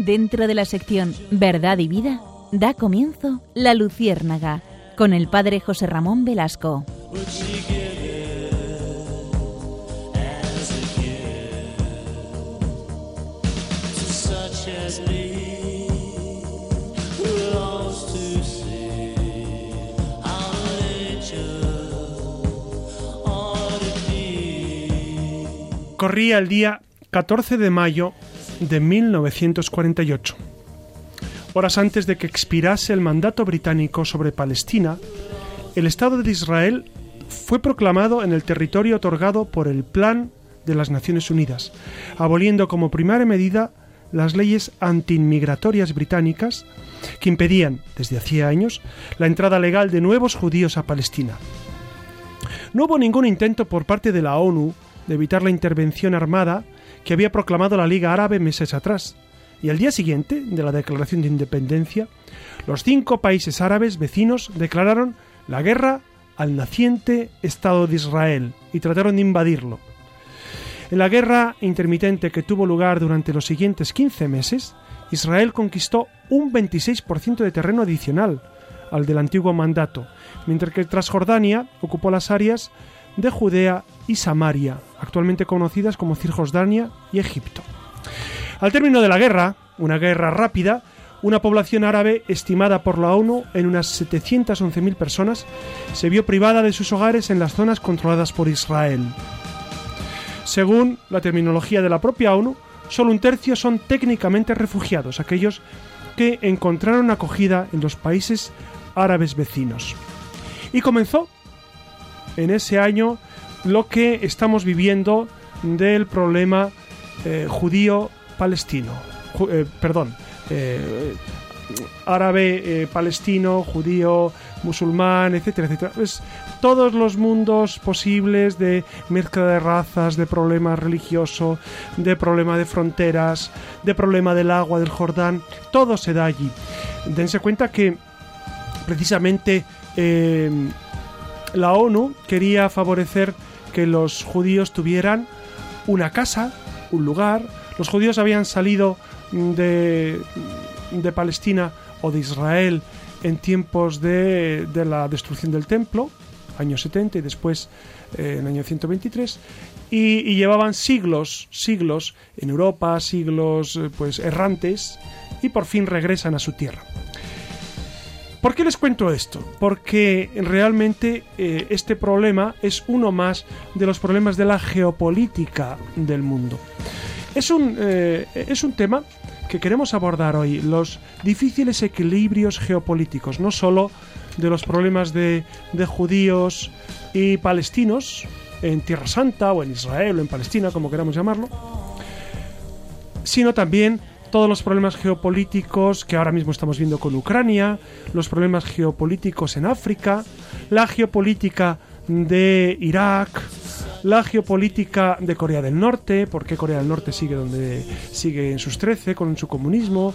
Dentro de la sección Verdad y Vida, da comienzo La Luciérnaga, con el padre José Ramón Velasco. Corría el día 14 de mayo de 1948. Horas antes de que expirase el mandato británico sobre Palestina, el Estado de Israel fue proclamado en el territorio otorgado por el Plan de las Naciones Unidas, aboliendo como primera medida las leyes antiinmigratorias británicas que impedían, desde hacía años, la entrada legal de nuevos judíos a Palestina. No hubo ningún intento por parte de la ONU de evitar la intervención armada que había proclamado la Liga Árabe meses atrás. Y al día siguiente de la declaración de independencia, los cinco países árabes vecinos declararon la guerra al naciente Estado de Israel y trataron de invadirlo. En la guerra intermitente que tuvo lugar durante los siguientes 15 meses, Israel conquistó un 26% de terreno adicional al del antiguo mandato, mientras que Transjordania ocupó las áreas de Judea y Samaria, actualmente conocidas como Cirjordania y Egipto. Al término de la guerra, una guerra rápida, una población árabe estimada por la ONU en unas 711.000 personas se vio privada de sus hogares en las zonas controladas por Israel. Según la terminología de la propia ONU, solo un tercio son técnicamente refugiados, aquellos que encontraron acogida en los países árabes vecinos. Y comenzó en ese año lo que estamos viviendo del problema eh, judío-palestino. Eh, perdón, eh, árabe, palestino, judío, musulmán, etcétera, etcétera. Es todos los mundos posibles de mezcla de razas, de problema religioso, de problema de fronteras, de problema del agua del Jordán, todo se da allí. Dense cuenta que precisamente la ONU quería favorecer que los judíos tuvieran una casa, un lugar. Los judíos habían salido de, de Palestina o de Israel en tiempos de, de, la destrucción del templo, año 70 y después eh, en año 123, y, y, llevaban siglos, siglos en Europa, siglos eh, pues errantes, y por fin regresan a su tierra. ¿Por qué les cuento esto? Porque realmente eh, este problema es uno más de los problemas de la geopolítica del mundo. Es un, eh, es un tema que queremos abordar hoy, los difíciles equilibrios geopolíticos, no solo de los problemas de, de judíos y palestinos en Tierra Santa o en Israel o en Palestina, como queramos llamarlo, sino también todos los problemas geopolíticos que ahora mismo estamos viendo con Ucrania, los problemas geopolíticos en África, la geopolítica de Irak, la geopolítica de Corea del Norte, porque Corea del Norte sigue donde sigue en sus 13 con su comunismo,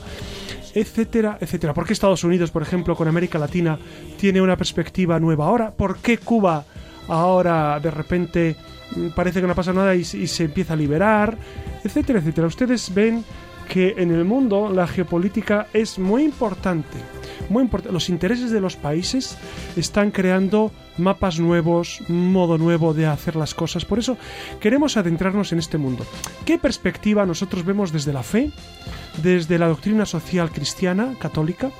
etcétera, etcétera. ¿Por qué Estados Unidos, por ejemplo, con América Latina tiene una perspectiva nueva ahora? ¿Por qué Cuba ahora de repente mm, parece que no pasa nada y, y se empieza a liberar, etcétera, etcétera? Ustedes ven que en el mundo la geopolítica es muy importante. Muy. Los intereses de los países están creando mapas nuevos, modo nuevo de hacer las cosas. Por eso queremos adentrarnos en este mundo. ¿Qué perspectiva nosotros vemos desde la fe, desde la doctrina social cristiana, católica?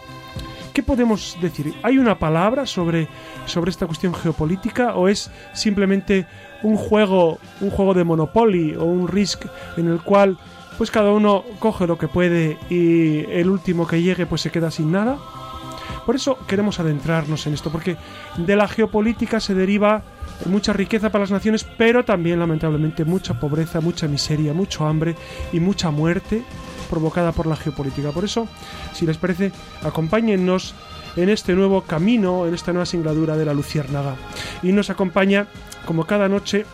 ¿Qué podemos decir? ¿Hay una palabra sobre, sobre esta cuestión geopolítica o es simplemente un juego, un juego de Monopoly o un Risk en el cual pues cada uno coge lo que puede y el último que llegue pues se queda sin nada. Por eso queremos adentrarnos en esto, porque de la geopolítica se deriva mucha riqueza para las naciones, pero también lamentablemente mucha pobreza, mucha miseria, mucho hambre y mucha muerte provocada por la geopolítica. Por eso, si les parece, acompáñennos en este nuevo camino, en esta nueva singladura de la Luciérnaga. Y nos acompaña, como cada noche,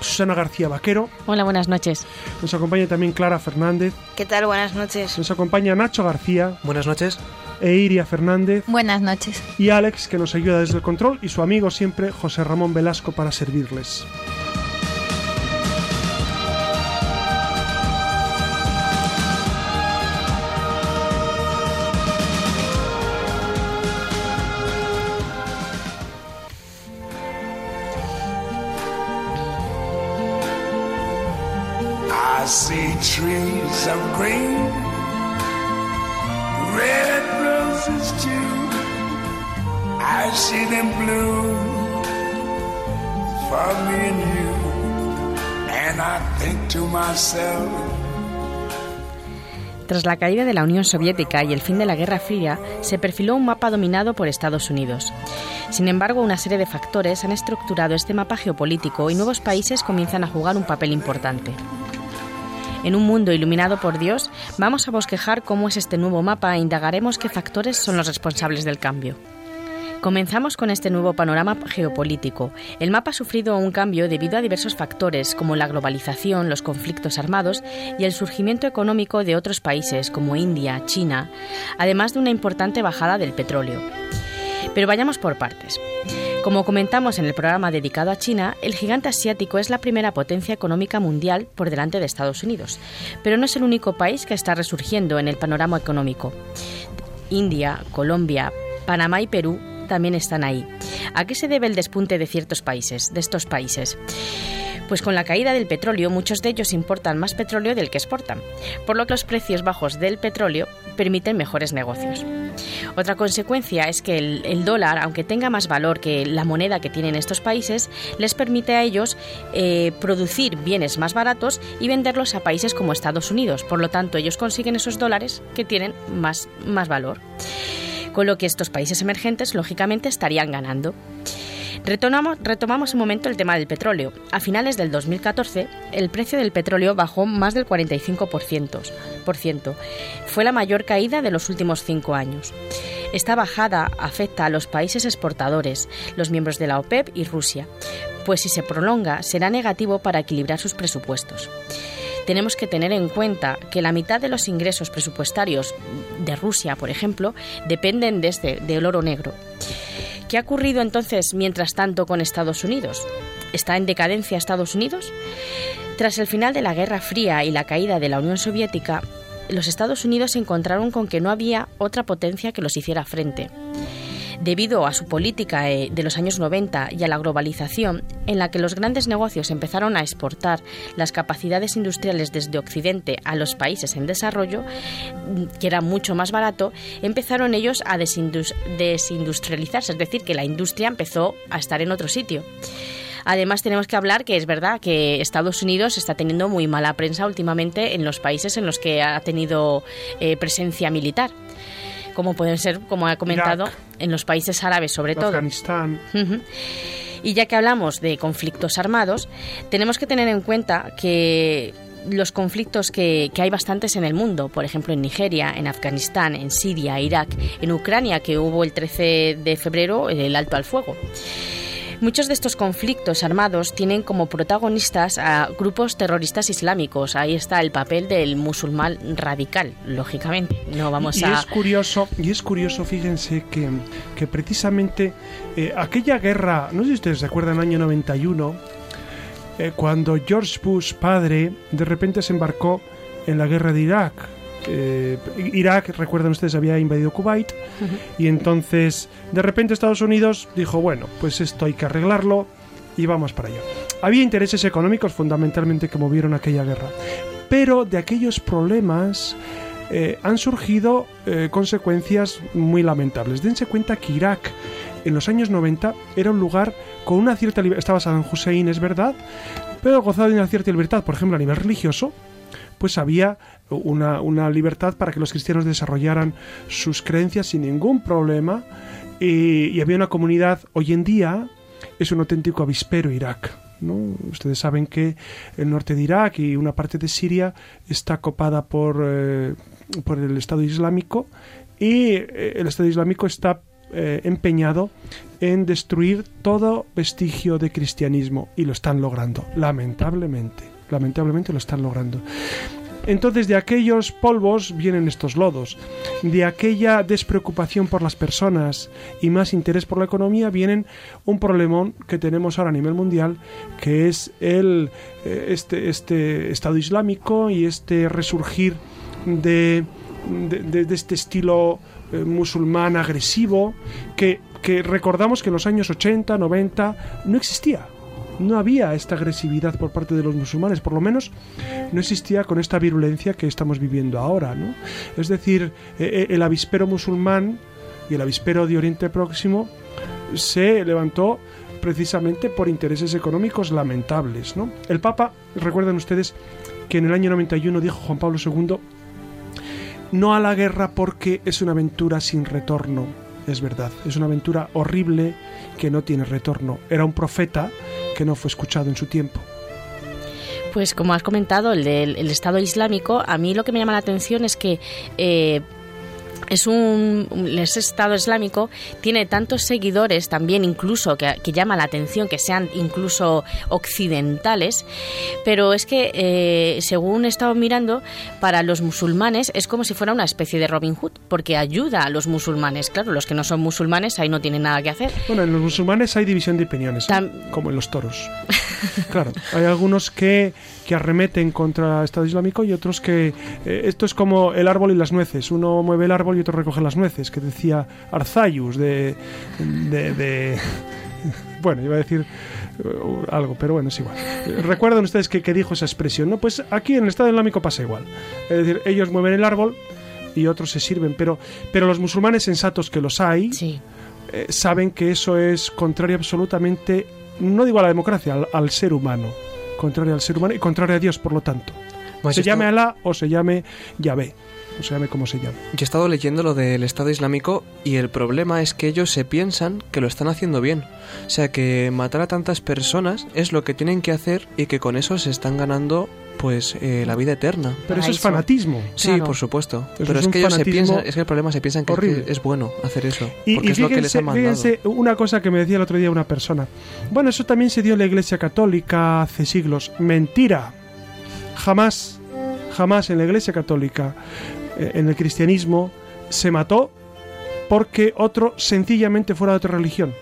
Susana García Vaquero. Hola, buenas noches. Nos acompaña también Clara Fernández. ¿Qué tal? Buenas noches. Nos acompaña Nacho García. Buenas noches. E Iria Fernández. Buenas noches. Y Alex, que nos ayuda desde el control, y su amigo siempre, José Ramón Velasco, para servirles. I see them you. And I think to myself, Tras la caída de la Unión Soviética y el fin de la Guerra Fría, se perfiló un mapa dominado por Estados Unidos. Sin embargo, una serie de factores han estructurado este mapa geopolítico y nuevos países comienzan a jugar un papel importante. En un mundo iluminado por Dios, vamos a bosquejar cómo es este nuevo mapa e indagaremos qué factores son los responsables del cambio. Comenzamos con este nuevo panorama geopolítico. El mapa ha sufrido un cambio debido a diversos factores como la globalización, los conflictos armados y el surgimiento económico de otros países como India, China, además de una importante bajada del petróleo. Pero vayamos por partes. Como comentamos en el programa dedicado a China, el gigante asiático es la primera potencia económica mundial por delante de Estados Unidos, pero no es el único país que está resurgiendo en el panorama económico. India, Colombia, Panamá y Perú también están ahí. ¿A qué se debe el despunte de ciertos países, de estos países? Pues con la caída del petróleo, muchos de ellos importan más petróleo del que exportan, por lo que los precios bajos del petróleo permiten mejores negocios. Otra consecuencia es que el, dólar, aunque tenga más valor que la moneda que tienen estos países, les permite a ellos eh, producir bienes más baratos y venderlos a países como Estados Unidos. Por lo tanto, ellos consiguen esos dólares que tienen más, más valor con lo que estos países emergentes lógicamente estarían ganando. Retomamos, un momento el tema del petróleo. A finales del 2014, el precio del petróleo bajó más del 45%. Por ciento. Fue la mayor caída de los últimos cinco años. Esta bajada afecta a los países exportadores, los miembros de la OPEP y Rusia, pues si se prolonga será negativo para equilibrar sus presupuestos tenemos que tener en cuenta que la mitad de los ingresos presupuestarios de Rusia, por ejemplo, dependen de este, del oro negro. ¿Qué ha ocurrido entonces mientras tanto con Estados Unidos? ¿Está en decadencia Estados Unidos? Tras el final de la Guerra Fría y la caída de la Unión Soviética, los Estados Unidos se encontraron con que no había otra potencia que los hiciera frente debido a su política eh, de los años 90 y a la globalización, en la que los grandes negocios empezaron a exportar las capacidades industriales desde Occidente a los países en desarrollo, que era mucho más barato, empezaron ellos a desindustrializarse, es decir, que la industria empezó a estar en otro sitio. Además, tenemos que hablar que es verdad que Estados Unidos está teniendo muy mala prensa últimamente en los países en los que ha tenido eh, presencia militar como pueden ser, como ha comentado, en los países árabes sobre todo. Afganistán. Y ya que hablamos de conflictos armados, tenemos que tener en cuenta que los conflictos que, que, hay bastantes en el mundo, por ejemplo en Nigeria, en Afganistán, en Siria, Irak, en Ucrania, que hubo el 13 de febrero el alto al fuego. Muchos de estos conflictos armados tienen como protagonistas a grupos terroristas islámicos. Ahí está el papel del musulmán radical, lógicamente. No vamos y a. Es curioso, y es curioso, fíjense que, que precisamente eh, aquella guerra, no sé si ustedes se acuerdan, año 91, eh, cuando George Bush padre de repente se embarcó en la guerra de Irak eh, Irak, recuerdan ustedes, había invadido Kuwait uh -huh. y entonces de repente Estados Unidos dijo, bueno, pues esto hay que arreglarlo y vamos para allá. Había intereses económicos fundamentalmente que movieron aquella guerra, pero de aquellos problemas eh, han surgido eh, consecuencias muy lamentables. Dense cuenta que Irak en los años 90 era un lugar con una cierta libertad, estaba Saddam Hussein, es verdad, pero gozaba de una cierta libertad, por ejemplo, a nivel religioso, pues había una, una, libertad para que los cristianos desarrollaran sus creencias sin ningún problema y, había una comunidad, hoy en día es un auténtico avispero Irak. ¿no? Ustedes saben que el norte de Irak y una parte de Siria está copada por, eh, por el Estado Islámico y eh, el Estado Islámico está eh, empeñado en destruir todo vestigio de cristianismo y lo están logrando, lamentablemente. Lamentablemente lo están logrando. Entonces de aquellos polvos vienen estos lodos, de aquella despreocupación por las personas y más interés por la economía vienen un problemón que tenemos ahora a nivel mundial, que es el este, este Estado Islámico y este resurgir de, de, de este estilo eh, musulmán agresivo que, que recordamos que en los años 80, 90 no existía no había esta agresividad por parte de los musulmanes, por lo menos no existía con esta virulencia que estamos viviendo ahora. ¿no? Es decir, eh, el avispero musulmán y el avispero de Oriente Próximo se levantó precisamente por intereses económicos lamentables. ¿no? El Papa, recuerdan ustedes que en el año 91 dijo Juan Pablo II, no a la guerra porque es una aventura sin retorno. Es verdad, es una aventura horrible que no tiene retorno. Era un profeta que no fue escuchado en su tiempo. Pues como has comentado, el del Estado Islámico, a mí lo que me llama la atención es que eh, es un Estado Islámico tiene tantos seguidores también incluso que, llama la atención que sean incluso occidentales pero es que eh, según he estado mirando para los musulmanes es como si fuera una especie de Robin Hood porque ayuda a los musulmanes. Claro los que no son musulmanes ahí no tienen nada que hacer. Bueno en los musulmanes hay división de opiniones como en los toros. Claro hay algunos que que arremeten contra el Estado Islámico y otros que eh, esto es como el árbol y las nueces uno mueve el árbol y otro recoge las nueces, que decía Arzayus de, de, bueno, iba a decir uh, algo, pero bueno, es igual. Recuerdan ustedes que, dijo esa expresión, ¿no? Pues aquí en el Estado Islámico pasa igual. Es decir, ellos mueven el árbol y otros se sirven, pero, pero los musulmanes sensatos que los hay eh, saben que eso es contrario absolutamente, no digo a la democracia, al, ser humano. Contrario al ser humano y contrario a Dios, por lo tanto. Pues se llame Alá o se llame Yahvé o se llame como se llame. Yo he estado leyendo lo del Estado Islámico y el problema es que ellos se piensan que lo están haciendo bien. O sea, que matar a tantas personas es lo que tienen que hacer y que con eso se están ganando pues eh, la vida eterna. Pero eso es fanatismo. Sí, por supuesto. Pero es, que ellos se piensan, es que el problema se piensan que es, bueno hacer eso. Y, porque es lo que les ha mandado. fíjense una cosa que me decía el otro día una persona. Bueno, eso también se dio en la Iglesia Católica hace siglos. Mentira. Jamás, jamás en la Iglesia Católica en el cristianismo se mató porque otro sencillamente fuera de otra religión.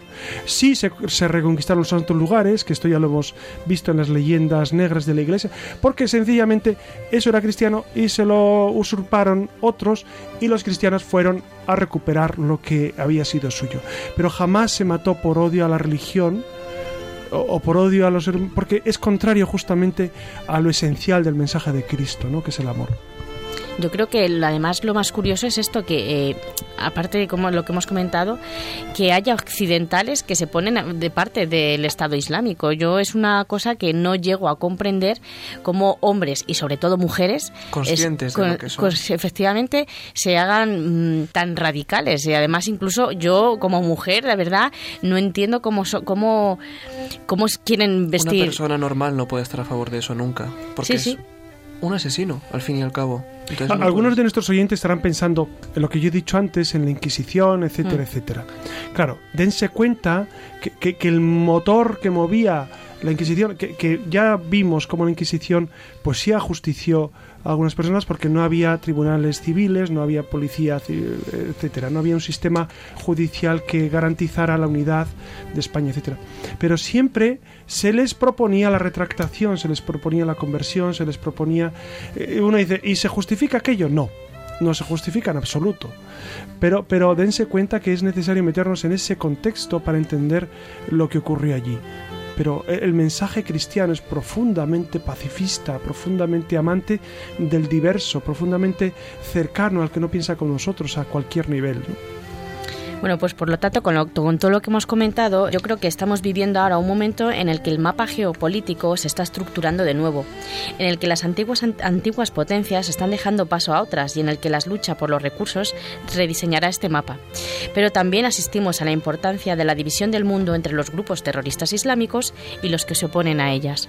Sí se, reconquistaron los santos lugares, que esto ya lo hemos visto en las leyendas negras de la iglesia, porque sencillamente eso era cristiano y se lo usurparon otros y los cristianos fueron a recuperar lo que había sido suyo. Pero jamás se mató por odio a la religión o, por odio a los... porque es contrario justamente a lo esencial del mensaje de Cristo, ¿no? que es el amor. Yo creo que además lo más curioso es esto que, eh, aparte de como lo que hemos comentado, que haya occidentales que se ponen de parte del Estado Islámico. Yo es una cosa que no llego a comprender cómo hombres y sobre todo mujeres conscientes de lo que son. efectivamente se hagan mm, tan radicales y además incluso yo como mujer, la verdad, no entiendo cómo cómo cómo quieren vestir. Una persona normal no puede estar a favor de eso nunca, porque sí, sí un asesino, al fin y al cabo. Algunos de nuestros oyentes estarán pensando en lo que yo he dicho antes, en la Inquisición, etcétera, mm. etcétera. Claro, dense cuenta que, que, el motor que movía la Inquisición, que, ya vimos como la Inquisición, pues sí ajustició algunas personas porque no había tribunales civiles, no había policía, etcétera, no había un sistema judicial que garantizara la unidad de España, etcétera. Pero siempre se les proponía la retractación, se les proponía la conversión, se les proponía eh, uno dice, ¿y se justifica aquello? No. No se justifica en absoluto. Pero, pero dense cuenta que es necesario meternos en ese contexto para entender lo que ocurrió allí pero el mensaje cristiano es profundamente pacifista, profundamente amante del diverso, profundamente cercano al que no piensa con nosotros a cualquier nivel. Bueno, pues por lo tanto, con, todo lo que hemos comentado, yo creo que estamos viviendo ahora un momento en el que el mapa geopolítico se está estructurando de nuevo, en el que las antiguas, antiguas potencias están dejando paso a otras y en el que la lucha por los recursos rediseñará este mapa. Pero también asistimos a la importancia de la división del mundo entre los grupos terroristas islámicos y los que se oponen a ellas.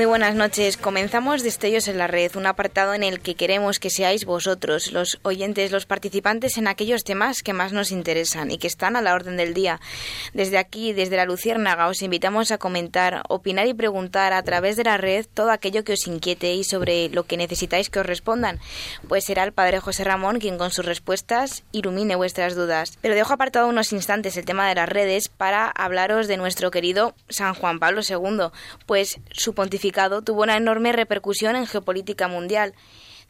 Muy buenas noches. Comenzamos Destellos en la Red, un apartado en el que queremos que seáis vosotros, los oyentes, los participantes en aquellos temas que más nos interesan y que están a la orden del día. Desde aquí, desde la Luciérnaga, os invitamos a comentar, opinar y preguntar a través de la red todo aquello que os inquiete y sobre lo que necesitáis que os respondan. Pues será el Padre José Ramón quien con sus respuestas ilumine vuestras dudas. Pero dejo apartado unos instantes el tema de las redes para hablaros de nuestro querido San Juan Pablo II, pues su pontificado tuvo una enorme repercusión en geopolítica mundial.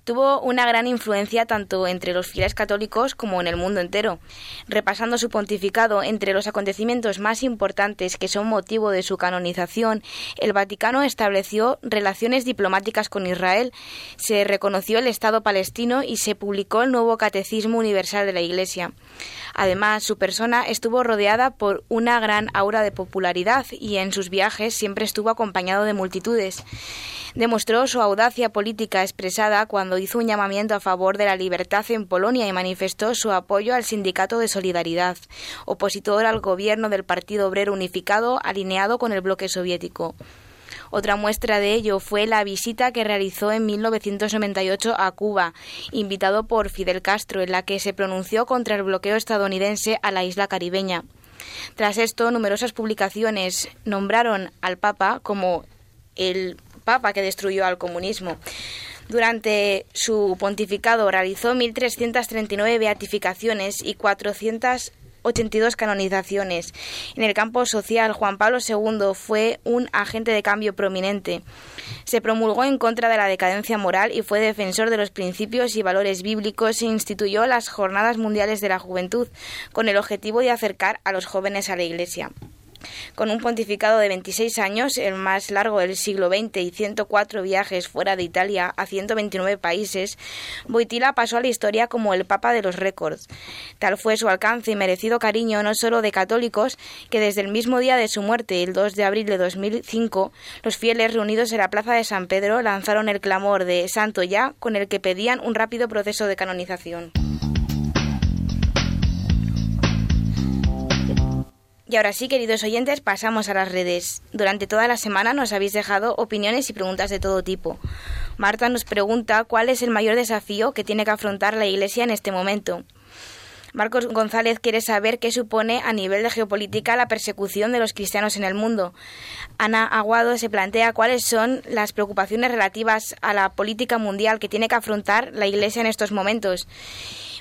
Tuvo una gran influencia tanto entre los fieles católicos como en el mundo entero. Repasando su pontificado, entre los acontecimientos más importantes que son motivo de su canonización, el Vaticano estableció relaciones diplomáticas con Israel, se reconoció el Estado palestino y se publicó el nuevo Catecismo Universal de la Iglesia. Además, su persona estuvo rodeada por una gran aura de popularidad y en sus viajes siempre estuvo acompañado de multitudes. Demostró su audacia política expresada cuando hizo un llamamiento a favor de la libertad en Polonia y manifestó su apoyo al Sindicato de Solidaridad, opositor al gobierno del Partido Obrero Unificado alineado con el bloque soviético. Otra muestra de ello fue la visita que realizó en 1998 a Cuba, invitado por Fidel Castro, en la que se pronunció contra el bloqueo estadounidense a la isla caribeña. Tras esto, numerosas publicaciones nombraron al Papa como el Papa que destruyó al comunismo. Durante su pontificado realizó 1.339 beatificaciones y 482 canonizaciones. En el campo social, Juan Pablo II fue un agente de cambio prominente. Se promulgó en contra de la decadencia moral y fue defensor de los principios y valores bíblicos e instituyó las Jornadas Mundiales de la Juventud con el objetivo de acercar a los jóvenes a la Iglesia. Con un pontificado de 26 años, el más largo del siglo XX y 104 viajes fuera de Italia a 129 países, Boitila pasó a la historia como el Papa de los récords. Tal fue su alcance y merecido cariño no solo de católicos, que desde el mismo día de su muerte, el 2 de abril de 2005, los fieles reunidos en la Plaza de San Pedro lanzaron el clamor de Santo ya, con el que pedían un rápido proceso de canonización. Y ahora sí, queridos oyentes, pasamos a las redes. Durante toda la semana nos habéis dejado opiniones y preguntas de todo tipo. Marta nos pregunta cuál es el mayor desafío que tiene que afrontar la Iglesia en este momento. Marcos González quiere saber qué supone a nivel de geopolítica la persecución de los cristianos en el mundo. Ana Aguado se plantea cuáles son las preocupaciones relativas a la política mundial que tiene que afrontar la Iglesia en estos momentos.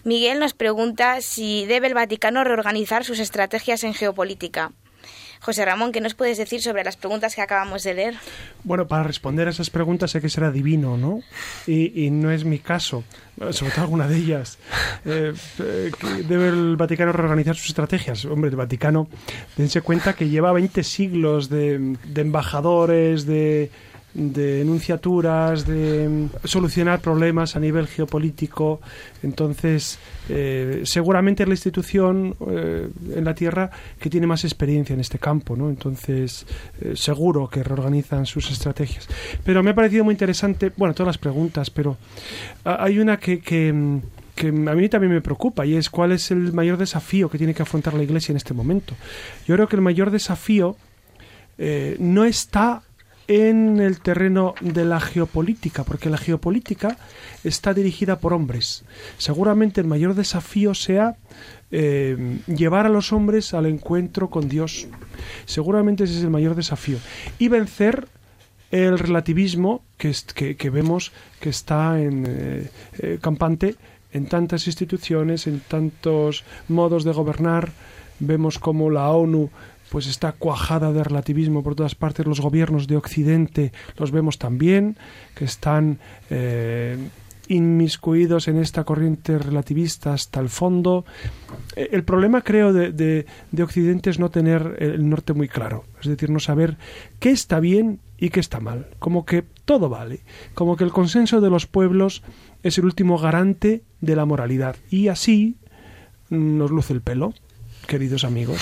Miguel nos pregunta si debe el Vaticano reorganizar sus estrategias en geopolítica. José Ramón, ¿qué nos puedes decir sobre las preguntas que acabamos de leer? Bueno, para responder a esas preguntas hay que ser adivino, ¿no? Y, no es mi caso, sobre todo alguna de ellas. Eh, eh, ¿Debe el Vaticano reorganizar sus estrategias? Hombre, el Vaticano, dense cuenta que lleva 20 siglos de embajadores, de de enunciaturas, de mm, solucionar problemas a nivel geopolítico. Entonces, eh, seguramente es la institución eh, en la Tierra que tiene más experiencia en este campo, ¿no? Entonces, eh, seguro que reorganizan sus estrategias. Pero me ha parecido muy interesante, bueno, todas las preguntas, pero hay una que, que mm, que a mí también me preocupa y es cuál es el mayor desafío que tiene que afrontar la Iglesia en este momento. Yo creo que el mayor desafío no está en el terreno de la geopolítica, porque la geopolítica está dirigida por hombres. Seguramente el mayor desafío sea eh, llevar a los hombres al encuentro con Dios. Seguramente ese es el mayor desafío. Y vencer el relativismo que, que, vemos que está en eh, eh, campante en tantas instituciones, en tantos modos de gobernar. Vemos como la ONU pues está cuajada de relativismo por todas partes. Los gobiernos de Occidente los vemos también, que están eh, inmiscuidos en esta corriente relativista hasta el fondo. Eh, el problema, creo, de, de, Occidente es no tener el norte muy claro, es decir, no saber qué está bien y qué está mal, como que todo vale, como que el consenso de los pueblos es el último garante de la moralidad y así nos luce el pelo, queridos amigos.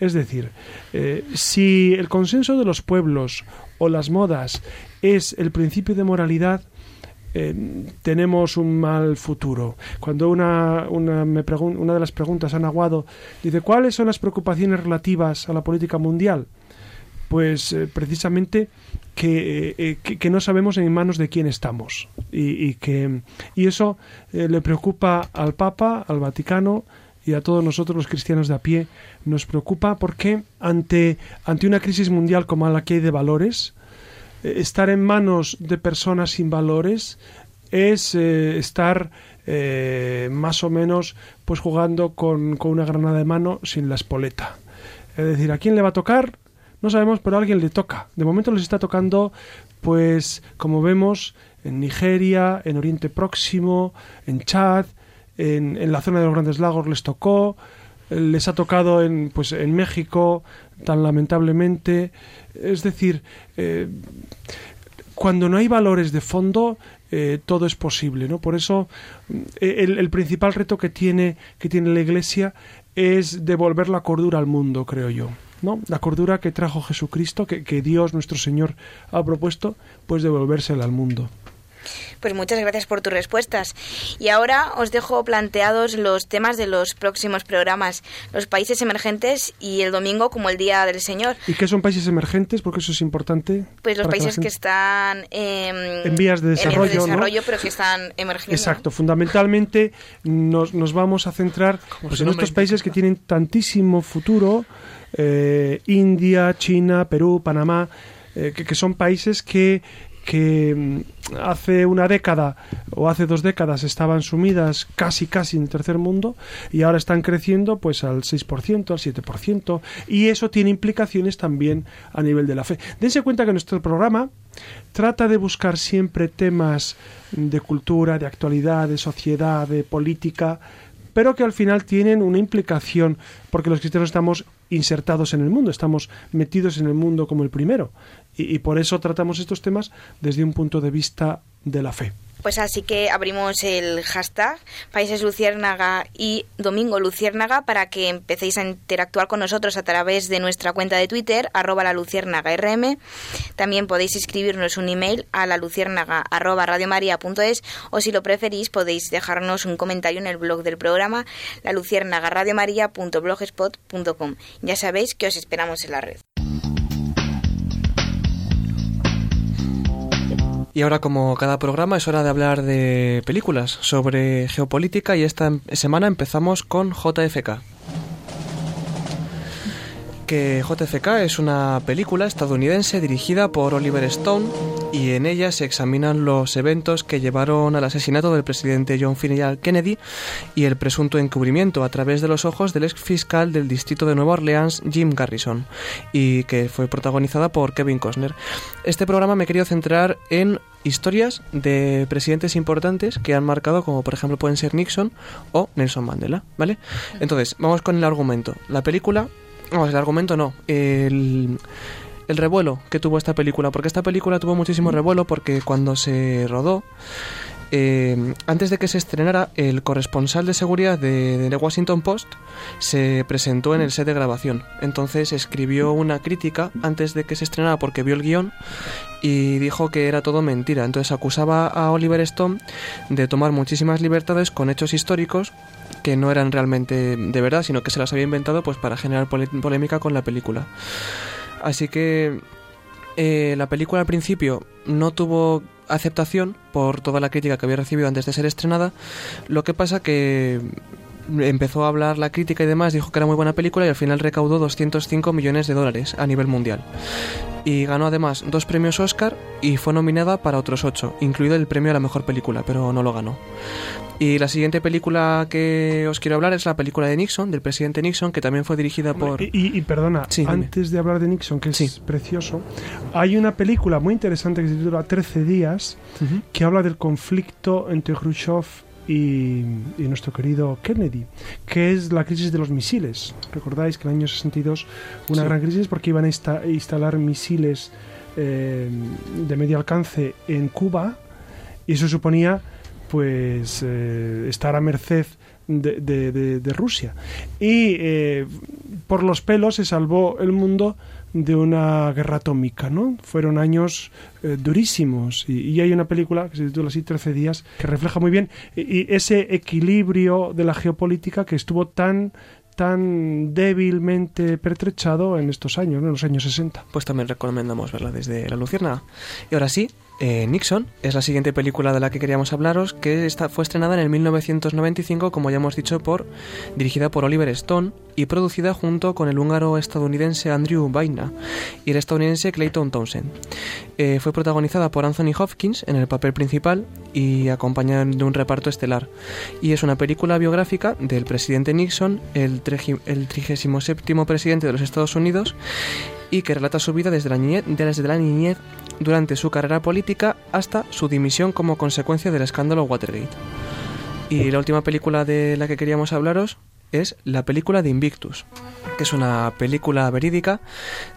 Es decir, eh, si el consenso de los pueblos o las modas es el principio de moralidad, eh, tenemos un mal futuro. Cuando una, una, me una de las preguntas, han aguado, dice, ¿cuáles son las preocupaciones relativas a la política mundial? Pues eh, precisamente que, que, que no sabemos en manos de quién estamos. Y, y que, y eso le preocupa al Papa, al Vaticano y a todos nosotros los cristianos de a pie. Nos preocupa porque ante, ante una crisis mundial como la que hay de valores, eh, estar en manos de personas sin valores es eh, estar eh, más o menos pues jugando con, con una granada de mano sin la espoleta. Es decir, ¿a quién le va a tocar? No sabemos, pero a alguien le toca. De momento les está tocando, pues, como vemos, en Nigeria, en Oriente Próximo, en Chad, en, en la zona de los Grandes Lagos les tocó, eh, les ha tocado en, pues, en México, tan lamentablemente. Es decir, eh, cuando no hay valores de fondo, eh, todo es posible, ¿no? Por eso mm, el, el principal reto que tiene, que tiene la Iglesia es devolver la cordura al mundo, creo yo. ¿no? La cordura que trajo Jesucristo, que, que Dios nuestro Señor ha propuesto, pues devolvérsela al mundo. Pues muchas gracias por tus respuestas. Y ahora os dejo planteados los temas de los próximos programas, los países emergentes y el domingo como el Día del Señor. ¿Y qué son países emergentes? Porque eso es importante. Pues los que países que, están eh, En vías de desarrollo, ¿no? desarrollo, pero que están emergiendo. Exacto, fundamentalmente nos, nos vamos a centrar pues, en estos países que tienen tantísimo futuro, eh, India, China, Perú, Panamá, eh, que, que son países que, que mm, hace una década o hace dos décadas estaban sumidas casi casi en el tercer mundo y ahora están creciendo pues al 6%, al 7% y eso tiene implicaciones también a nivel de la fe. Dense cuenta que nuestro programa trata de buscar siempre temas de cultura, de actualidad, de sociedad, de política, pero que al final tienen una implicación, porque los cristianos estamos insertados en el mundo, estamos metidos en el mundo como el primero, y, por eso tratamos estos temas desde un punto de vista de la fe. Pues así que abrimos el hashtag Países Luciérnaga y Domingo Luciérnaga para que empecéis a interactuar con nosotros a través de nuestra cuenta de Twitter, arroba la luciérnaga rm. También podéis escribirnos un email a la luciérnaga arroba radiomaria.es o si lo preferís podéis dejarnos un comentario en el blog del programa la luciérnaga radiomaria.blogspot.com. Ya sabéis que os esperamos en la red. Y ahora, como cada programa, es hora de hablar de películas sobre geopolítica y esta em- semana empezamos con JFK. Que JFK es una película estadounidense dirigida por Oliver Stone y en ella se examinan los eventos que llevaron al asesinato del presidente John F. Kennedy y el presunto encubrimiento a través de los ojos del ex fiscal del distrito de Nueva Orleans, Jim Garrison, y que fue protagonizada por Kevin Costner. Este programa me he querido centrar en historias de presidentes importantes que han marcado, como por ejemplo pueden ser Nixon o Nelson Mandela, ¿vale? Entonces, vamos con el argumento. La película, vamos, el argumento no, el, el revuelo que tuvo esta película, porque esta película tuvo muchísimo revuelo porque cuando se rodó, eh, antes de que se estrenara, el corresponsal de seguridad de, de The Washington Post se presentó en el set de grabación. Entonces escribió una crítica antes de que se estrenara porque vio el guion y dijo que era todo mentira. Entonces acusaba a Oliver Stone de tomar muchísimas libertades con hechos históricos que no eran realmente de verdad, sino que se las había inventado pues para generar polémica con la película. Así que eh, la película al principio no tuvo aceptación por toda la crítica que había recibido antes de ser estrenada. Lo que pasa que empezó a hablar la crítica y demás, dijo que era muy buena película y al final recaudó 205 millones de dólares a nivel mundial. Y ganó además dos premios Oscar y fue nominada para otros ocho, incluido el premio a la mejor película, pero no lo ganó. Y la siguiente película que os quiero hablar es la película de Nixon, del presidente Nixon, que también fue dirigida por... Y, y- y perdona, Sí, antes de hablar de Nixon, que es Sí. precioso, hay una película muy interesante que se titula 13 días, que habla del conflicto entre Khrushchev y, y nuestro querido Kennedy, que es la crisis de los misiles. Recordáis que en el año 62 una Sí. gran crisis porque iban a insta- instalar misiles eh, de medio alcance en Cuba y eso suponía pues eh, estar a merced de, de- de- de Rusia. Y eh, por los pelos se salvó el mundo de una guerra atómica, ¿no? Fueron años eh, durísimos y, hay una película que se titula así 13 días que refleja muy bien y, ese equilibrio de la geopolítica que estuvo tan tan débilmente pertrechado en estos años, en los años 60. Pues también recomendamos verla desde La Lucierna. Y ahora sí, eh, Nixon es la siguiente película de la que queríamos hablaros, que está, fue estrenada en el 1995, como ya hemos dicho, por dirigida por Oliver Stone y producida junto con el húngaro estadounidense Andrew Vaina y el estadounidense Clayton Townsend. Eh, fue protagonizada por Anthony Hopkins en el papel principal y acompañada de un reparto estelar. Y es una película biográfica del presidente Nixon, el, el 37 presidente de los Estados Unidos, y que relata su vida desde la, niñez, desde la niñez durante su carrera política hasta su dimisión como consecuencia del escándalo Watergate. Y la última película de la que queríamos hablaros es la película de Invictus, que es una película verídica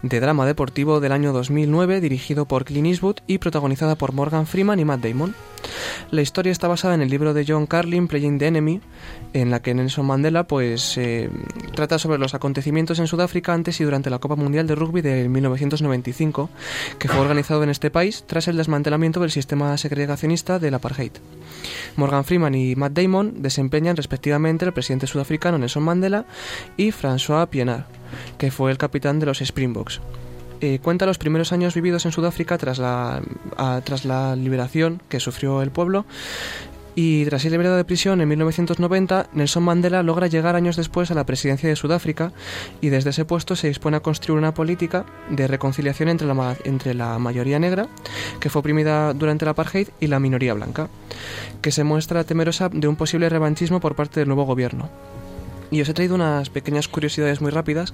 de drama deportivo del año 2009 dirigido por Clint Eastwood y protagonizada por Morgan Freeman y Matt Damon. La historia está basada en el libro de John Carlin, Playing the Enemy, en la que Nelson Mandela pues eh, trata sobre los acontecimientos en Sudáfrica antes y durante la Copa Mundial de Rugby de 1995, que fue organizado en este país tras el desmantelamiento del sistema segregacionista del apartheid. Morgan Freeman y Matt Damon desempeñan respectivamente el presidente sudafricano Nelson Mandela y François Pienaar, que fue el capitán de los Springboks. Eh, cuenta los primeros años vividos en Sudáfrica tras la, tras la liberación que sufrió el pueblo y tras ser liberado de prisión en 1990, Nelson Mandela logra llegar años después a la presidencia de Sudáfrica y desde ese puesto se dispone a construir una política de reconciliación entre la, entre la mayoría negra, que fue oprimida durante la apartheid, y la minoría blanca, que se muestra temerosa de un posible revanchismo por parte del nuevo gobierno. Y os he traído unas pequeñas curiosidades muy rápidas,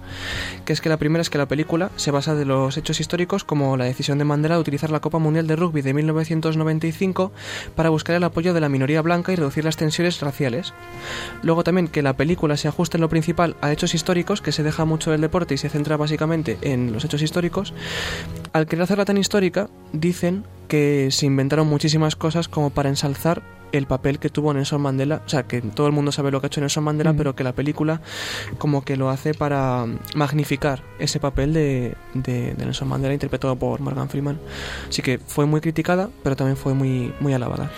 que es que la primera es que la película se basa de los hechos históricos como la decisión de Mandela de utilizar la Copa Mundial de Rugby de 1995 para buscar el apoyo de la minoría blanca y reducir las tensiones raciales. Luego también que la película se ajuste en lo principal a hechos históricos, que se deja mucho del deporte y se centra básicamente en los hechos históricos. Al querer hacerla tan histórica, dicen que se inventaron muchísimas cosas como para ensalzar el papel que tuvo Nelson Mandela, o sea, que todo el mundo sabe lo que ha hecho Nelson Mandela, pero que la película como que lo hace para magnificar ese papel de, de, Nelson Mandela interpretado por Morgan Freeman. Así que fue muy criticada, pero también fue muy, muy alabada.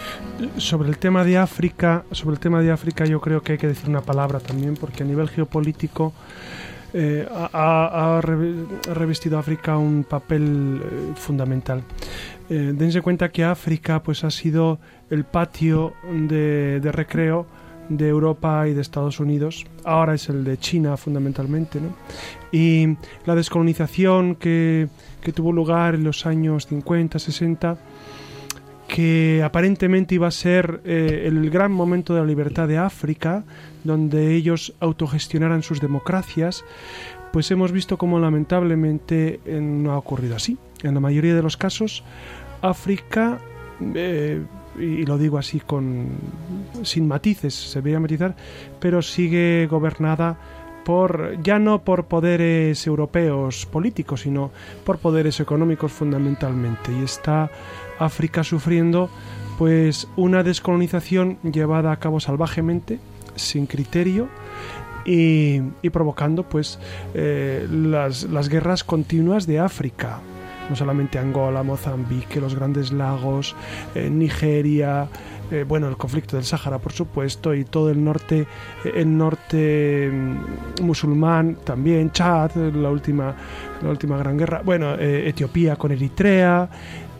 Sobre el tema de África, sobre el tema de África yo creo que hay que decir una palabra también, porque a nivel geopolítico eh, ha, revestido África un papel eh, fundamental. Eh, dense cuenta que África pues ha sido el patio de, recreo de Europa y de Estados Unidos. Ahora es el de China fundamentalmente. Y la descolonización que, que tuvo lugar en los años 50, 60 que aparentemente iba a ser eh, el gran momento de la libertad de África, donde ellos autogestionaran sus democracias, pues hemos visto como lamentablemente eh, no ha ocurrido así. En la mayoría de los casos, África, eh, y lo digo así con sin matices, se veía matizar, pero sigue gobernada por ya no por poderes europeos políticos, sino por poderes económicos fundamentalmente. Y está África sufriendo pues una descolonización llevada a cabo salvajemente, sin criterio y, provocando pues eh, las, las guerras continuas de África no solamente Angola, Mozambique, los grandes lagos, eh, Nigeria, eh, bueno, el conflicto del Sáhara, por supuesto, y todo el norte, el norte mm, musulmán también, Chad, la última, la última gran guerra, bueno, Etiopía con Eritrea,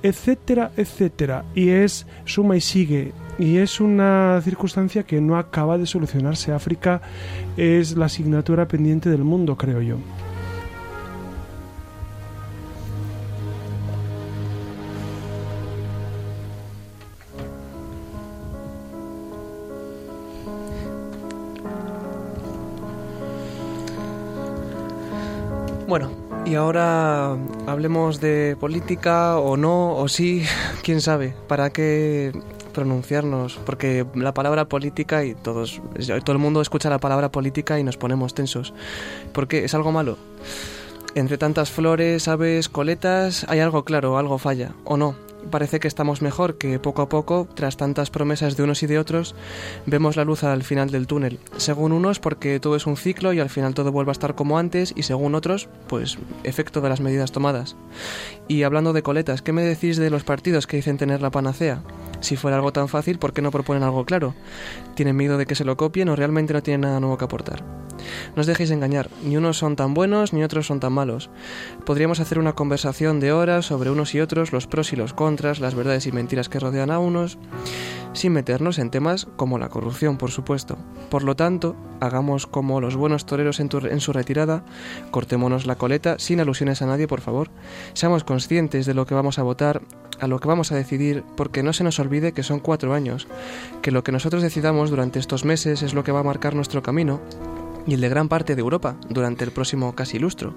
etcétera, etcétera. Y es suma y sigue. Y es una circunstancia que no acaba de solucionarse. África es la asignatura pendiente del mundo, creo yo. Y ahora hablemos de política o no, o sí, quién sabe, para qué pronunciarnos, porque la palabra política y todos, todo el mundo escucha la palabra política y nos ponemos tensos. porque ¿Es algo malo? Entre tantas flores, aves, coletas, hay algo claro, algo falla, ¿o no? Parece que estamos mejor, que poco a poco, tras tantas promesas de unos y de otros, vemos la luz al final del túnel. Según unos, porque todo es un ciclo y al final todo vuelve a estar como antes, y según otros, pues efecto de las medidas tomadas. Y hablando de coletas, ¿qué me decís de los partidos que dicen tener la panacea? Si fuera algo tan fácil, ¿por qué no proponen algo claro? ¿Tienen miedo de que se lo copien o realmente no tienen nada nuevo que aportar? No os dejéis engañar, ni unos son tan buenos ni otros son tan malos. Podríamos hacer una conversación de horas sobre unos y otros, los pros y los contras, las verdades y mentiras que rodean a unos, sin meternos en temas como la corrupción, por supuesto. Por lo tanto, hagamos como los buenos toreros en, en su retirada, cortémonos la coleta sin alusiones a nadie, por favor. Seamos conscientes de lo que vamos a votar, a lo que vamos a decidir, porque no se nos olvide que son cuatro años, que lo que nosotros decidamos durante estos meses es lo que va a marcar nuestro camino y el de gran parte de Europa durante el próximo casi lustro.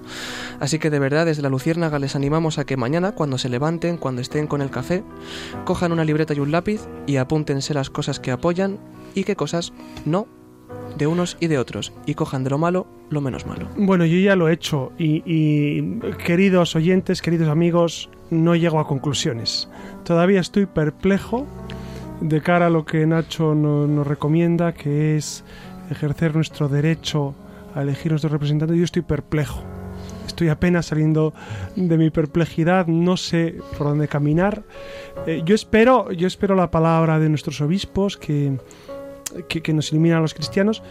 Así que de verdad desde la Luciérnaga les animamos a que mañana, cuando se levanten, cuando estén con el café, cojan una libreta y un lápiz y apúntense las cosas que apoyan y qué cosas no de unos y de otros y cojan de lo malo lo menos malo. Bueno, yo ya lo he hecho y, queridos oyentes, queridos amigos, no llego a conclusiones. Todavía estoy perplejo de cara a lo que Nacho nos recomienda, que es ejercer nuestro derecho a elegir nuestro representante, yo estoy perplejo. Estoy apenas saliendo de mi perplejidad, no sé por dónde caminar. Eh, yo espero, yo espero la palabra de nuestros obispos que, que, que nos ilumina a los cristianos,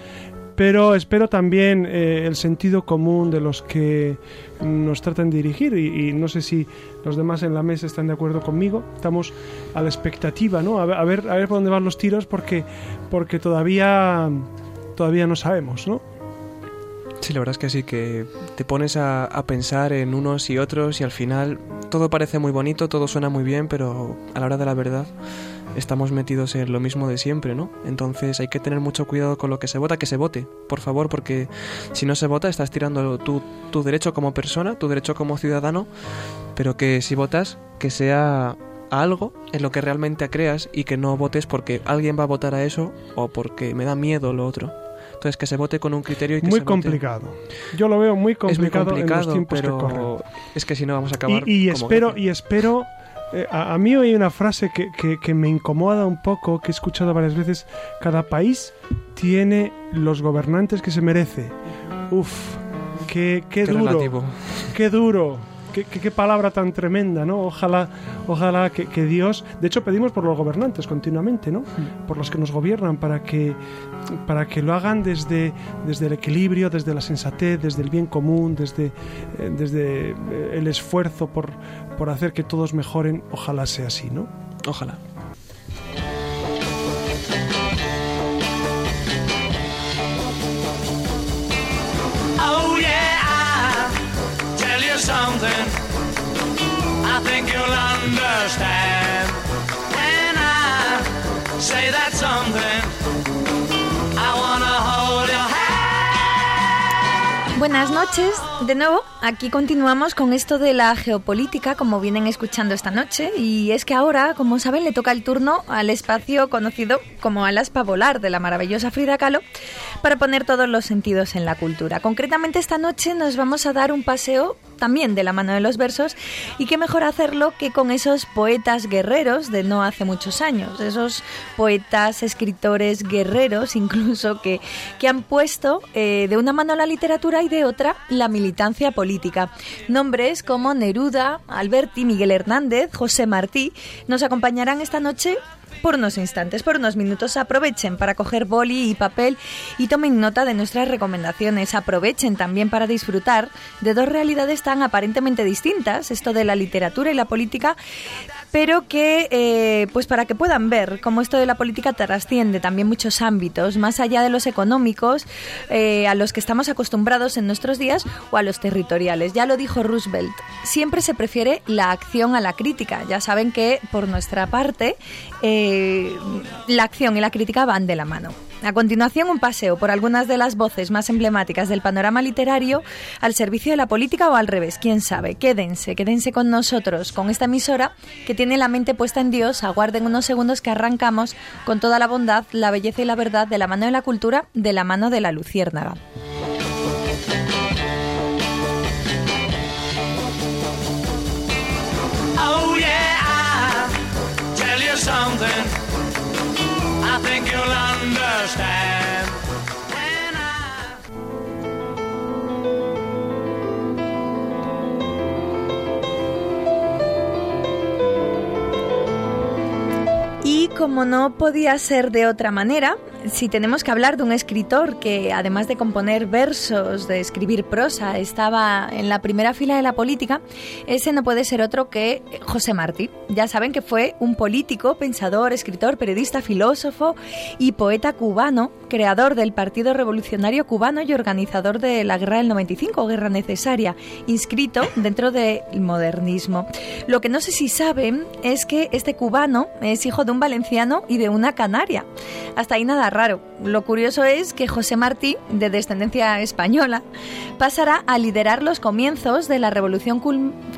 pero espero también eh, el sentido común de los que nos tratan de dirigir y, y, no sé si los demás en la mesa están de acuerdo conmigo. Estamos a la expectativa, ¿no? A ver, a ver por dónde van los tiros porque, porque todavía todavía no sabemos, ¿no? Sí, la verdad es que sí, que te pones a, a, pensar en unos y otros y al final todo parece muy bonito, todo suena muy bien, pero a la hora de la verdad estamos metidos en lo mismo de siempre, ¿no? Entonces hay que tener mucho cuidado con lo que se vota, que se vote, por favor, porque si no se vota estás tirando tu, tu derecho como persona, tu derecho como ciudadano, pero que si votas, que sea algo en lo que realmente creas y que no votes porque alguien va a votar a eso o porque me da miedo lo otro. Entonces que se vote con un criterio y que muy se complicado. Vote. Yo lo veo muy complicado, es muy complicado en los tiempos pero que corren. Es que si no vamos a acabar. Y, y como espero Grecia. y espero eh, a, a, mí hay una frase que, que, que, me incomoda un poco, que he escuchado varias veces. Cada país tiene los gobernantes que se merece. Uf, qué, qué, qué duro. Relativo. Qué duro. Qué, qué, qué, palabra tan tremenda, ¿no? Ojalá, ojalá que, que, Dios. De hecho, pedimos por los gobernantes continuamente, ¿no? Por los que nos gobiernan, para que, para que lo hagan desde, desde el equilibrio, desde la sensatez, desde el bien común, desde, eh, desde el esfuerzo por, por hacer que todos mejoren. Ojalá sea así, ¿no? Ojalá. Buenas noches, de nuevo, aquí continuamos con esto de la geopolítica, como vienen escuchando esta noche, y es que ahora, como saben, le toca el turno al espacio conocido como Alas para volar de la maravillosa Frida Kahlo, para poner todos los sentidos en la cultura. Concretamente esta noche nos vamos a dar un paseo también de la mano de los versos y qué mejor hacerlo que con esos poetas guerreros de no hace muchos años, esos poetas, escritores, guerreros incluso que, que han puesto eh, de una mano la literatura y de otra la militancia política. Nombres como Neruda, Alberti, Miguel Hernández, José Martí nos acompañarán esta noche por unos instantes, por unos minutos. Aprovechen para coger boli y papel y tomen nota de nuestras recomendaciones. Aprovechen también para disfrutar de dos realidades tan aparentemente distintas, esto de la literatura y la política, pero que, eh, pues para que puedan ver cómo esto de la política trasciende también muchos ámbitos, más allá de los económicos, eh, a los que estamos acostumbrados en nuestros días o a los territoriales. Ya lo dijo Roosevelt, siempre se prefiere la acción a la crítica. Ya saben que por nuestra parte eh, la acción y la crítica van de la mano. A continuación, un paseo por algunas de las voces más emblemáticas del panorama literario al servicio de la política o al revés, quién sabe. Quédense, quédense con nosotros, con esta emisora que tiene la mente puesta en Dios. Aguarden unos segundos que arrancamos con toda la bondad, la belleza y la verdad de la mano de la cultura, de la mano de la luciérnaga. Como no podía ser de otra manera, si tenemos que hablar de un escritor que, además de componer versos, de escribir prosa, estaba en la primera fila de la política, ese no puede ser otro que José Martí. Ya saben que fue un político, pensador, escritor, periodista, filósofo y poeta cubano, creador del Partido Revolucionario Cubano y organizador de la Guerra del 95, Guerra Necesaria, inscrito dentro del modernismo. Lo que no sé si saben es que este cubano es hijo de un valenciano y de una canaria. Hasta ahí nada raro. Lo curioso es que José Martí, de descendencia española, pasará a liderar los comienzos de la Revolución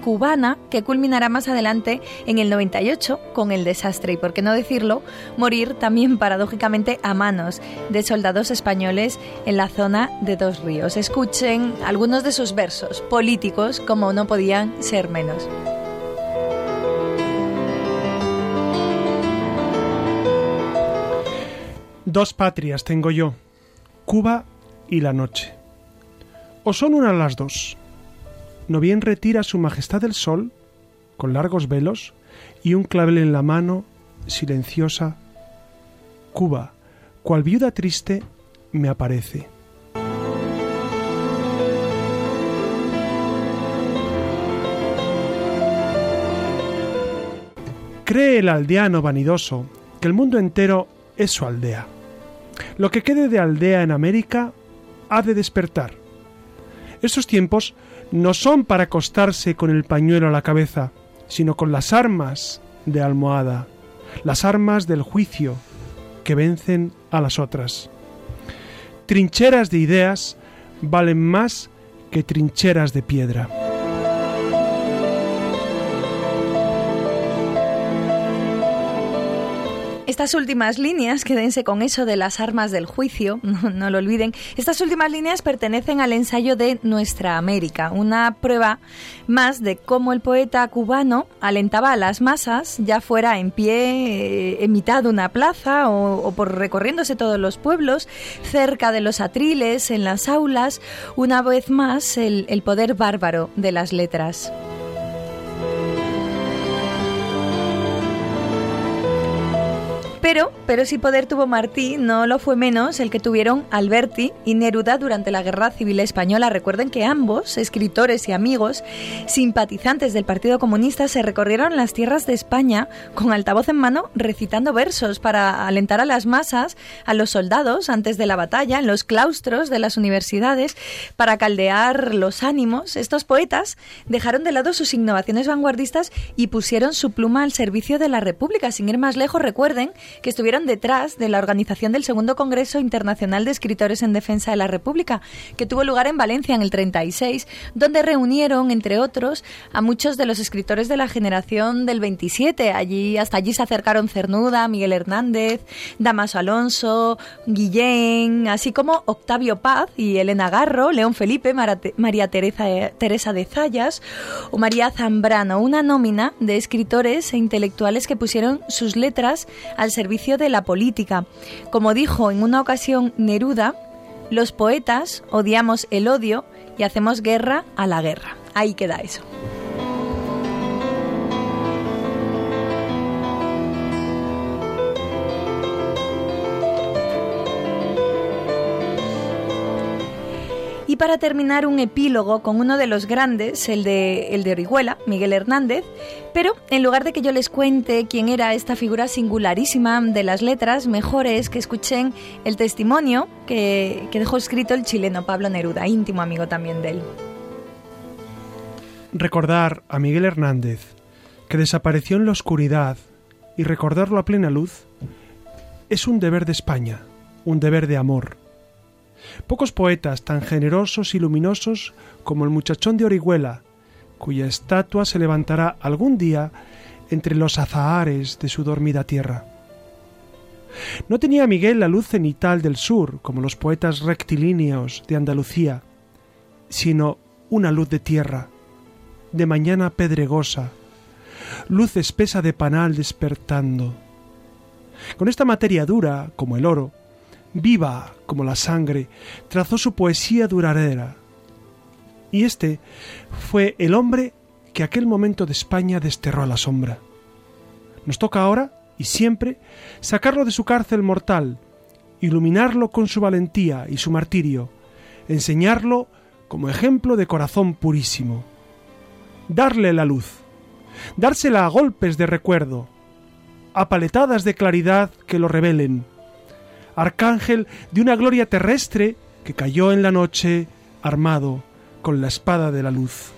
cubana que culminará más adelante en el 98 con el desastre y, por qué no decirlo, morir también paradójicamente a manos de soldados españoles en la zona de Dos Ríos. Escuchen algunos de sus versos políticos como no podían ser menos. Dos patrias tengo yo, Cuba y la noche. ¿O son una las dos? No bien retira su majestad el sol, con largos velos, y un clavel en la mano, silenciosa, Cuba, cual viuda triste, me aparece. Cree el aldeano vanidoso que el mundo entero es su aldea. Lo que quede de aldea en América ha de despertar. Estos tiempos no son para acostarse con el pañuelo a la cabeza, sino con las armas de almohada, las armas del juicio que vencen a las otras. Trincheras de ideas valen más que trincheras de piedra. Estas últimas líneas, quédense con eso de las armas del juicio, no, lo olviden. Estas últimas líneas pertenecen al ensayo de Nuestra América, una prueba más de cómo el poeta cubano alentaba a las masas, ya fuera en pie, eh, en mitad de una plaza o, por recorriéndose todos los pueblos, cerca de los atriles, en las aulas, una vez más el poder bárbaro de las letras. Pero, pero si poder tuvo Martí, no lo fue menos el que tuvieron Alberti y Neruda durante la Guerra Civil Española. Recuerden que ambos, escritores y amigos, simpatizantes del Partido Comunista, se recorrieron las tierras de España con altavoz en mano recitando versos para alentar a las masas, a los soldados antes de la batalla, en los claustros de las universidades, para caldear los ánimos. Estos poetas dejaron de lado sus innovaciones vanguardistas y pusieron su pluma al servicio de la República. Sin ir más lejos, recuerden que estuvieron detrás de la organización del Segundo Congreso Internacional de Escritores en Defensa de la República, que tuvo lugar en Valencia en el 36, donde reunieron, entre otros, a muchos de los escritores de la generación del 27. Allí, hasta allí se acercaron Cernuda, Miguel Hernández, Damaso Alonso, Guillén, así como Octavio Paz y Elena Garro, León Felipe, María Teresa, Teresa de Zayas o María Zambrano, una nómina de escritores e intelectuales que pusieron sus letras al servicio de la política. Como dijo en una ocasión Neruda, los poetas odiamos el odio y hacemos guerra a la guerra. Ahí queda eso. Y para terminar, un epílogo con uno de los grandes, el de, el de Orihuela, Miguel Hernández. Pero en lugar de que yo les cuente quién era esta figura singularísima de las letras, mejor es que escuchen el testimonio que, que dejó escrito el chileno Pablo Neruda, íntimo amigo también de él. Recordar a Miguel Hernández, que desapareció en la oscuridad, y recordarlo a plena luz, es un deber de España, un deber de amor. Pocos poetas tan generosos y luminosos como el muchachón de Orihuela, cuya estatua se levantará algún día entre los azahares de su dormida tierra. No tenía Miguel la luz cenital del sur, como los poetas rectilíneos de Andalucía, sino una luz de tierra, de mañana pedregosa, luz espesa de panal despertando. Con esta materia dura, como el oro, viva como la sangre, trazó su poesía duradera. Y este fue el hombre que aquel momento de España desterró a la sombra. Nos toca ahora, y siempre, sacarlo de su cárcel mortal iluminarlo con su valentía y su martirio, enseñarlo como ejemplo de corazón purísimo, darle la luz, dársela a golpes de recuerdo, a paletadas de claridad que lo revelen, arcángel de una gloria terrestre que cayó en la noche armado con la espada de la luz.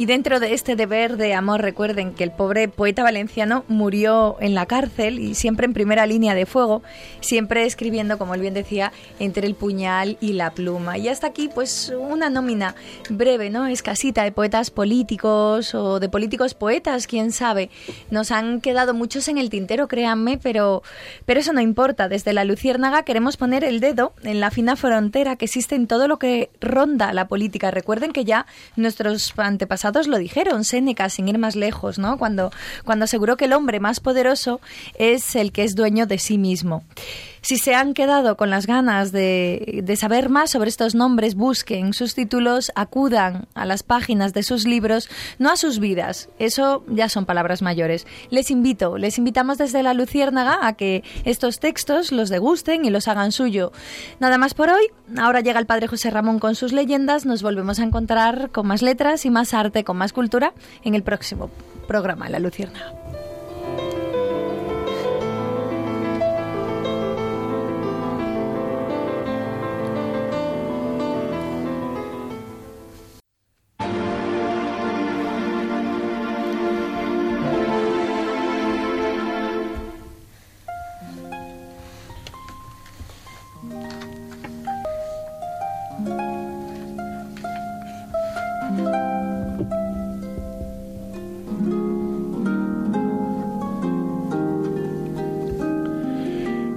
Y dentro de este deber de amor, recuerden que el pobre poeta valenciano murió en la cárcel y siempre en primera línea de fuego, siempre escribiendo, como él bien decía, entre el puñal y la pluma. Y hasta aquí, pues, una nómina breve, ¿no? Escasita de poetas políticos o de políticos poetas, quién sabe. Nos han quedado muchos en el tintero, créanme, pero, pero eso no importa. Desde la Luciérnaga queremos poner el dedo en la fina frontera que existe en todo lo que ronda la política. Recuerden que ya nuestros antepasados lo dijeron, Séneca, sin ir más lejos, ¿no? Cuando, cuando aseguró que el hombre más poderoso es el que es dueño de sí mismo. Si se han quedado con las ganas de, de, saber más sobre estos nombres, busquen sus títulos, acudan a las páginas de sus libros, no a sus vidas. Eso ya son palabras mayores. Les invito, les invitamos desde la Luciérnaga a que estos textos los degusten y los hagan suyo. Nada más por hoy. Ahora llega el padre José Ramón con sus leyendas. Nos volvemos a encontrar con más letras y más arte, con más cultura en el próximo programa, La Luciérnaga.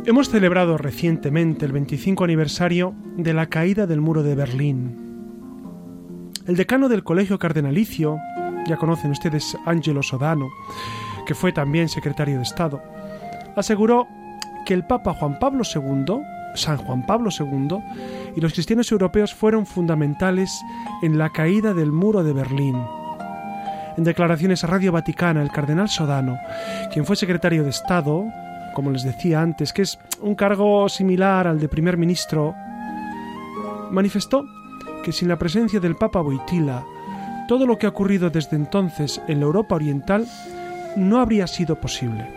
Hemos celebrado recientemente el 25 aniversario de la caída del muro de Berlín. El decano del Colegio Cardenalicio, ya conocen ustedes Angelo Sodano, que fue también secretario de Estado, aseguró que el Papa Juan Pablo II, San Juan Pablo II, y los cristianos europeos fueron fundamentales en la caída del muro de Berlín. En declaraciones a Radio Vaticana, el cardenal Sodano, quien fue secretario de Estado, como les decía antes, que es un cargo similar al de primer ministro, manifestó que sin la presencia del Papa Boitila, todo lo que ha ocurrido desde entonces en la Europa Oriental no habría sido posible.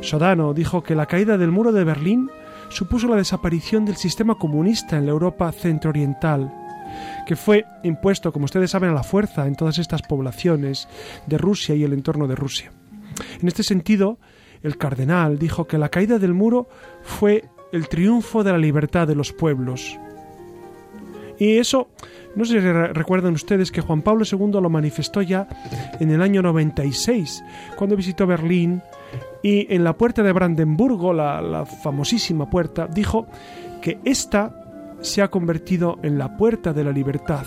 Sodano dijo que la caída del muro de Berlín supuso la desaparición del sistema comunista en la Europa centro-oriental, que fue impuesto, como ustedes saben, a la fuerza en todas estas poblaciones de Rusia y el entorno de Rusia. En este sentido, el cardenal dijo que la caída del muro fue el triunfo de la libertad de los pueblos. Y eso, no sé si recuerdan ustedes que Juan Pablo II lo manifestó ya en el año 96, cuando visitó Berlín y en la puerta de Brandenburgo, la, famosísima puerta, dijo que esta se ha convertido en la puerta de la libertad.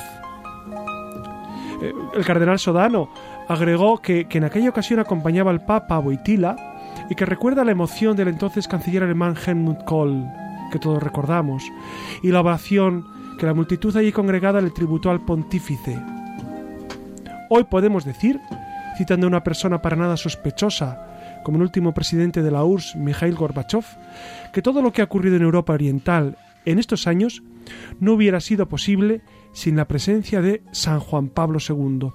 Eh, El cardenal Sodano agregó que, que en aquella ocasión acompañaba al Papa a Boitila y que recuerda la emoción del entonces canciller alemán Helmut Kohl, que todos recordamos, y la ovación que la multitud allí congregada le tributó al pontífice. Hoy podemos decir, citando a una persona para nada sospechosa, como el último presidente de la URSS, Mikhail Gorbachev, que todo lo que ha ocurrido en Europa Oriental en estos años no hubiera sido posible sin la presencia de San Juan Pablo II,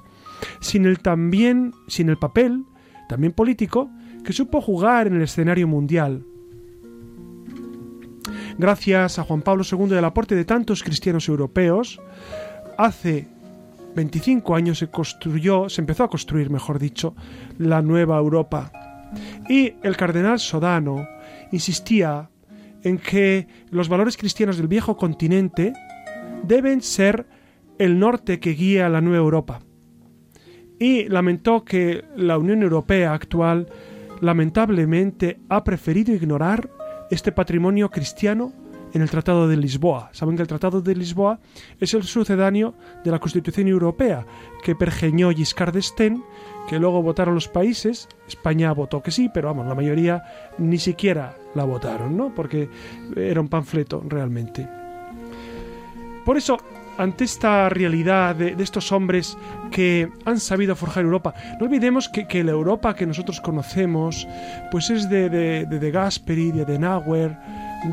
sin el también, sin el papel, también político, que supo jugar en el escenario mundial. Gracias a Juan Pablo II y al aporte de tantos cristianos europeos, hace 25 años se construyó, se empezó a construir, mejor dicho, la nueva Europa. Y el cardenal Sodano insistía en que los valores cristianos del viejo continente deben ser el norte que guía a la nueva Europa. Y lamentó que la Unión Europea actual lamentablemente ha preferido ignorar este patrimonio cristiano en el Tratado de Lisboa. Saben que el Tratado de Lisboa es el sucedáneo de la Constitución Europea que pergeñó Giscard d'Estaing, que luego votaron los países. España votó que sí, pero vamos, la mayoría ni siquiera la votaron, ¿no? Porque era un panfleto realmente. Por eso, ante esta realidad de, estos hombres que han sabido forjar Europa. No olvidemos que, la Europa que nosotros conocemos, pues es de, de, de, de Gasperi, de Adenauer,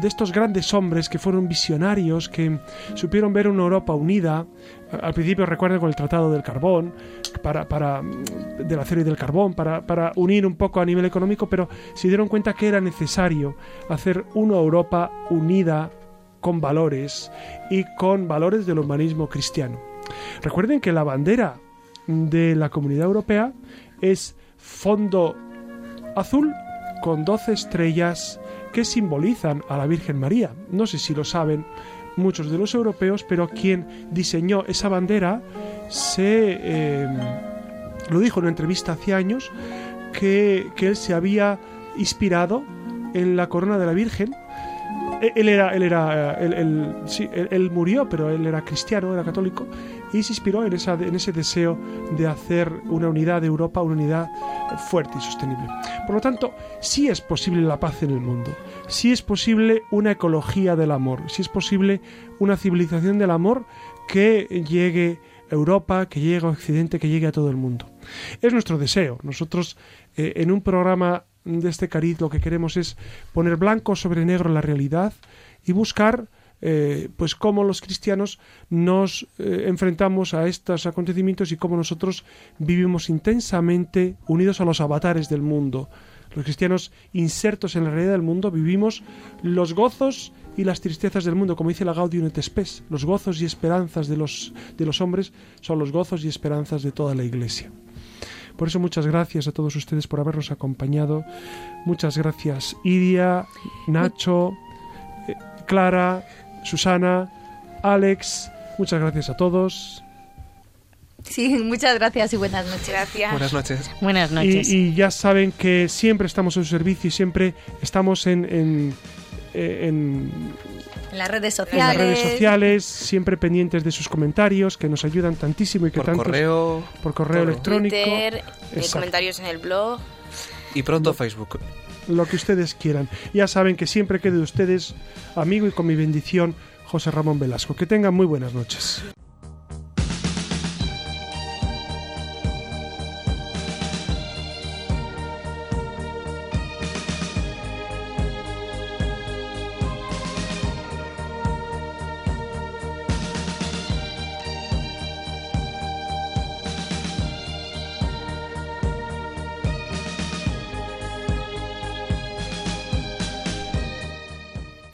de estos grandes hombres que fueron visionarios, que supieron ver una Europa unida. Al principio recuerden con el Tratado del Carbón, para, para, del acero y del carbón, para, para unir un poco a nivel económico, pero se dieron cuenta que era necesario hacer una Europa unida con valores y con valores del humanismo cristiano. Recuerden que la bandera de la Comunidad Europea es fondo azul con 12 estrellas que simbolizan a la Virgen María. No sé si lo saben muchos de los europeos, pero quien diseñó esa bandera se eh, lo dijo en una entrevista hace años que, que él se había inspirado en la corona de la Virgen él era, él era, él, él, sí, él, murió, pero él era cristiano, era católico, y se inspiró en, esa, en ese deseo de hacer una unidad de Europa, una unidad fuerte y sostenible. Por lo tanto, sí es posible la paz en el mundo, sí es posible una ecología del amor, sí es posible una civilización del amor que llegue a Europa, que llegue a Occidente, que llegue a todo el mundo. Es nuestro deseo. Nosotros, eh, en un programa de este cariz lo que queremos es poner blanco sobre negro la realidad y buscar eh, pues cómo los cristianos nos eh, enfrentamos a estos acontecimientos y cómo nosotros vivimos intensamente unidos a los avatares del mundo. Los cristianos insertos en la realidad del mundo vivimos los gozos y las tristezas del mundo, como dice la Gaudium et Spes. Los gozos y esperanzas de los, de los hombres son los gozos y esperanzas de toda la Iglesia. Por eso muchas gracias a todos ustedes por habernos acompañado. Muchas gracias Iria, Nacho, eh, Clara, Susana, Alex. Muchas gracias a todos. Sí, muchas gracias y buenas noches. Gracias. Buenas noches. Buenas noches. Y, y ya saben que siempre estamos en su servicio y siempre estamos en, en, en, En las redes en sociales. las redes sociales, siempre pendientes de sus comentarios que nos ayudan tantísimo y que Por tantos correo por correo todo. electrónico, Twitter, eh, comentarios en el blog. y pronto Facebook. lo que ustedes quieran. Ya saben que siempre quede de ustedes amigo y con mi bendición José Ramón Velasco. Que tengan muy buenas noches.